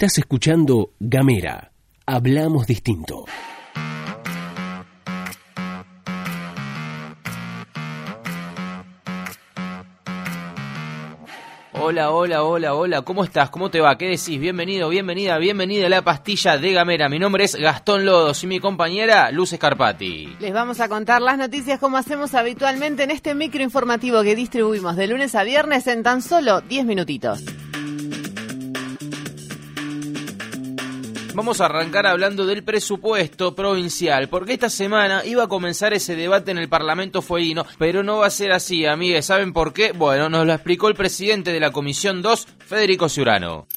Estás escuchando Gamera. Hablamos distinto. Hola, hola, hola, hola, ¿cómo estás? ¿Cómo te va? ¿Qué decís? Bienvenido, bienvenida, bienvenida a la pastilla de Gamera. Mi nombre es Gastón Lodos y mi compañera Luz Escarpati. Les vamos a contar las noticias como hacemos habitualmente en este microinformativo que distribuimos de lunes a viernes en tan solo 10 minutitos. Vamos a arrancar hablando del presupuesto provincial, porque esta semana iba a comenzar ese debate en el Parlamento Fueguino, pero no va a ser así, amigues. ¿Saben por qué? Bueno, nos lo explicó el presidente de la Comisión 2, Federico Ciurano.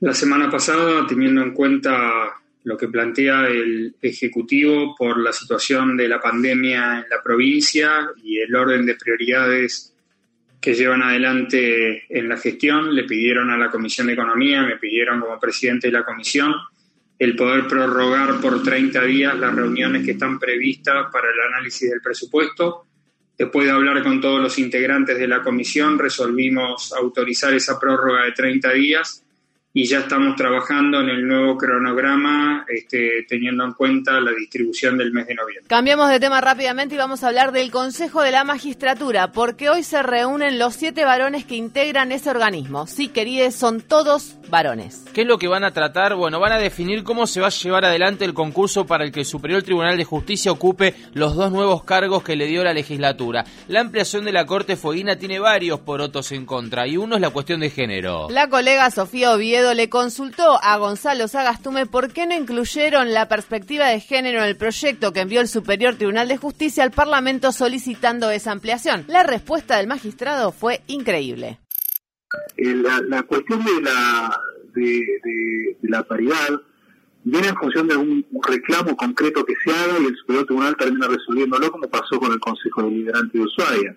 La semana pasada, teniendo en cuenta lo que plantea el Ejecutivo por la situación de la pandemia en la provincia y el orden de prioridades que llevan adelante en la gestión, le pidieron a la Comisión de Economía, me pidieron como presidente de la Comisión, el poder prorrogar por 30 días las reuniones que están previstas para el análisis del presupuesto. Después de hablar con todos los integrantes de la comisión, resolvimos autorizar esa prórroga de 30 días y ya estamos trabajando en el nuevo cronograma este, teniendo en cuenta la distribución del mes de noviembre. Cambiamos de tema rápidamente y vamos a hablar del Consejo de la Magistratura, porque hoy se reúnen los siete varones que integran ese organismo. Sí, queridos, son todos varones. ¿Qué es lo que van a tratar? Bueno, van a definir cómo se va a llevar adelante el concurso para el que el Superior Tribunal de Justicia ocupe los dos nuevos cargos que le dio la legislatura. La ampliación de la Corte Fueguina tiene varios porotos en contra y uno es la cuestión de género. La colega Sofía Oviedo le consultó a Gonzalo Sagastume por qué no incluyeron la perspectiva de género en el proyecto que envió el Superior Tribunal de Justicia al Parlamento solicitando esa ampliación. La respuesta del magistrado fue increíble. Eh, la, cuestión de la, de, la paridad viene en función de un, reclamo concreto que se haga y el Superior Tribunal termina resolviéndolo como pasó con el Consejo Deliberante de Ushuaia.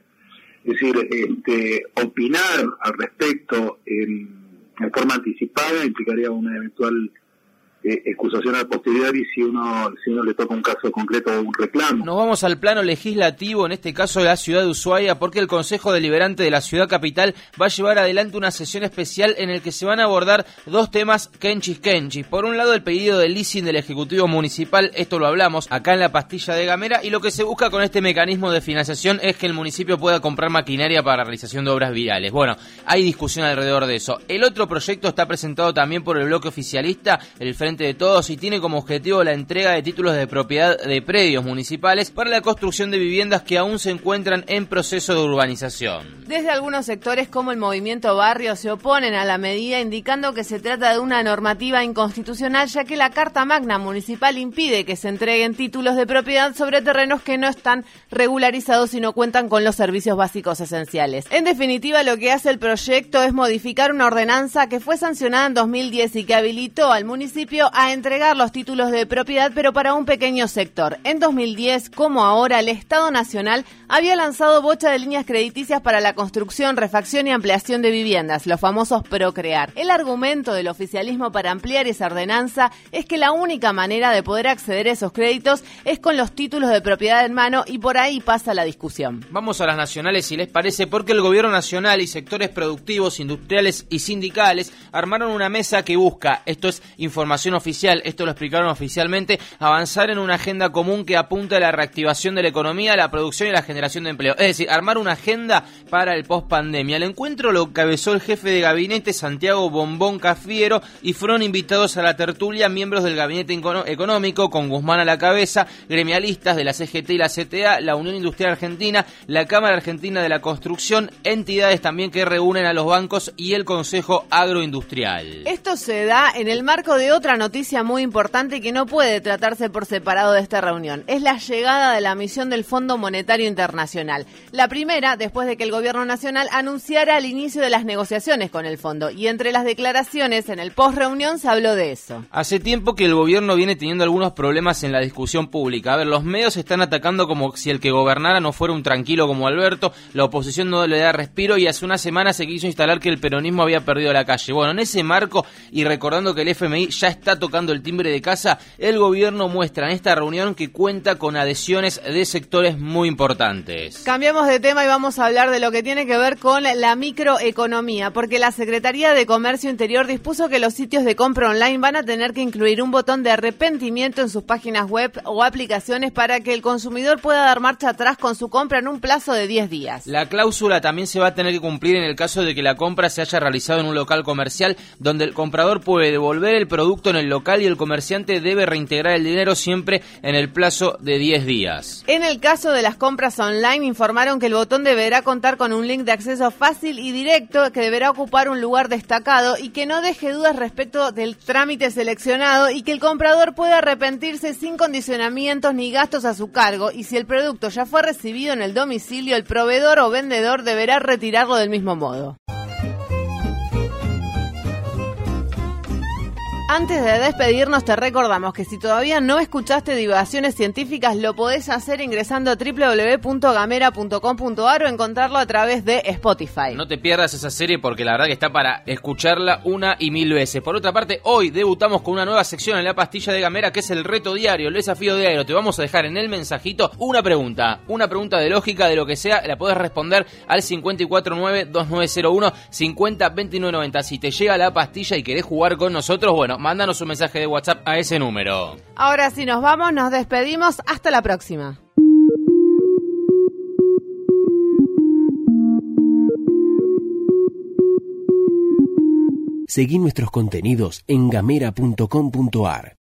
Es decir, este, opinar al respecto en de forma anticipada implicaría una eventual eh, excusación a posteriori si uno, si uno le toca un caso concreto o un reclamo. Nos vamos al plano legislativo, en este caso de la ciudad de Ushuaia, porque el Consejo Deliberante de la ciudad capital va a llevar adelante una sesión especial en el que se van a abordar dos temas kenchis kenchis. Por un lado, el pedido de leasing del Ejecutivo Municipal, esto lo hablamos acá en la pastilla de Gamera, y lo que se busca con este mecanismo de financiación es que el municipio pueda comprar maquinaria para realización de obras viales. Bueno, hay discusión alrededor de eso. El otro proyecto está presentado también por el bloque oficialista, el Frente de Todos y tiene como objetivo la entrega de títulos de propiedad de predios municipales para la construcción de viviendas que aún se encuentran en proceso de urbanización. Desde algunos sectores como el movimiento barrio se oponen a la medida indicando que se trata de una normativa inconstitucional ya que la Carta Magna Municipal impide que se entreguen títulos de propiedad sobre terrenos que no están regularizados y no cuentan con los servicios básicos esenciales. En definitiva, lo que hace el proyecto es modificar una ordenanza que fue sancionada en 2010 y que habilitó al municipio a entregar los títulos de propiedad, pero para un pequeño sector. En 2010, como ahora, el Estado Nacional había lanzado bocha de líneas crediticias para la construcción, refacción y ampliación de viviendas, los famosos Procrear. El argumento del oficialismo para ampliar esa ordenanza es que la única manera de poder acceder a esos créditos es con los títulos de propiedad en mano y por ahí pasa la discusión. Vamos a las nacionales si les parece, porque el gobierno nacional y sectores productivos, industriales y sindicales armaron una mesa que busca, esto es información oficial, esto lo explicaron oficialmente, avanzar en una agenda común que apunta a la reactivación de la economía, la producción y la generación de empleo. Es decir, armar una agenda para el post pandemia. El encuentro lo cabezó el jefe de gabinete Santiago Bombón Cafiero y fueron invitados a la tertulia miembros del gabinete económico con Guzmán a la cabeza, gremialistas de la CGT y la CTA, la Unión Industrial Argentina, la Cámara Argentina de la Construcción, entidades también que reúnen a los bancos y el Consejo Agroindustrial. Esto se da en el marco de otra noticia muy importante que no puede tratarse por separado de esta reunión. Es la llegada de la misión del Fondo Monetario Internacional. La primera, después de que el Gobierno Nacional anunciara el inicio de las negociaciones con el fondo. Y entre las declaraciones en el post-reunión se habló de eso. Hace tiempo que el Gobierno viene teniendo algunos problemas en la discusión pública. A ver, los medios están atacando como si el que gobernara no fuera un tranquilo como Alberto. La oposición no le da respiro y hace una semana se quiso instalar que el peronismo había perdido la calle. Bueno, en ese marco y recordando que el FMI ya está tocando el timbre de casa, el gobierno muestra en esta reunión que cuenta con adhesiones de sectores muy importantes. Cambiamos de tema y vamos a hablar de lo que que tiene que ver con la microeconomía, porque la Secretaría de Comercio Interior dispuso que los sitios de compra online van a tener que incluir un botón de arrepentimiento en sus páginas web o aplicaciones para que el consumidor pueda dar marcha atrás con su compra en un plazo de 10 días. La cláusula también se va a tener que cumplir en el caso de que la compra se haya realizado en un local comercial donde el comprador puede devolver el producto en el local y el comerciante debe reintegrar el dinero siempre en el plazo de 10 días. En el caso de las compras online informaron que el botón deberá contar con un link de acceso fácil y directo que deberá ocupar un lugar destacado y que no deje dudas respecto del trámite seleccionado y que el comprador pueda arrepentirse sin condicionamientos ni gastos a su cargo y si el producto ya fue recibido en el domicilio, el proveedor o vendedor deberá retirarlo del mismo modo. Antes de despedirnos te recordamos que si todavía no escuchaste divagaciones científicas lo podés hacer ingresando a www.gamera.com.ar o encontrarlo a través de Spotify. No te pierdas esa serie porque la verdad que está para escucharla una y mil veces. Por otra parte, hoy debutamos con una nueva sección en la pastilla de Gamera que es el reto diario, el desafío diario. Te vamos a dejar en el mensajito una pregunta, una pregunta de lógica de lo que sea, la podés responder al 549-2901 502990. Si te llega la pastilla y querés jugar con nosotros, bueno, mándanos un mensaje de WhatsApp a ese número. Ahora sí nos vamos, nos despedimos, hasta la próxima. Seguí nuestros contenidos en gamera.com.ar.